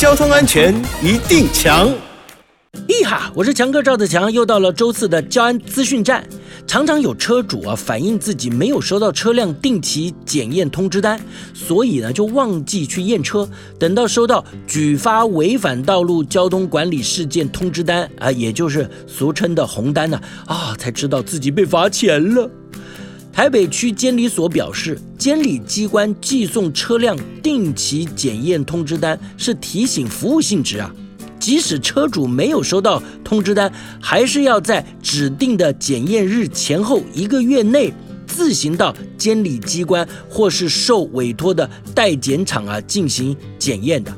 交通安全一定强。咦哈，我是强哥赵子强，又到了周四的交安资讯站。常常有车主啊反映自己没有收到车辆定期检验通知单，所以呢就忘记去验车，等到收到举发违反道路交通管理事件通知单啊，也就是俗称的红单呢，啊，才知道自己被罚钱了。台北区监理所表示，监理机关寄送车辆定期检验通知单是提醒服务性质啊。即使车主没有收到通知单，还是要在指定的检验日前后一个月内自行到监理机关或是受委托的代检厂啊进行检验的。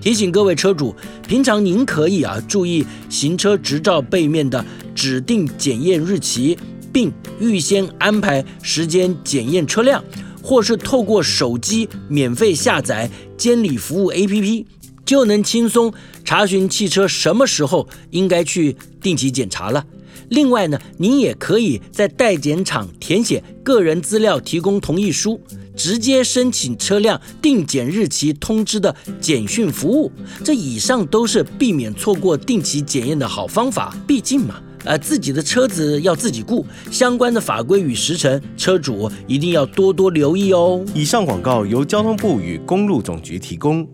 提醒各位车主，平常您可以啊注意行车执照背面的指定检验日期，并预先安排时间检验车辆，或是透过手机免费下载监理服务 APP。就能轻松查询汽车什么时候应该去定期检查了。另外呢，您也可以在代检厂填写个人资料，提供同意书，直接申请车辆定检日期通知的简讯服务。这以上都是避免错过定期检验的好方法。毕竟嘛，呃，自己的车子要自己雇，相关的法规与时程，车主一定要多多留意哦。以上广告由交通部与公路总局提供。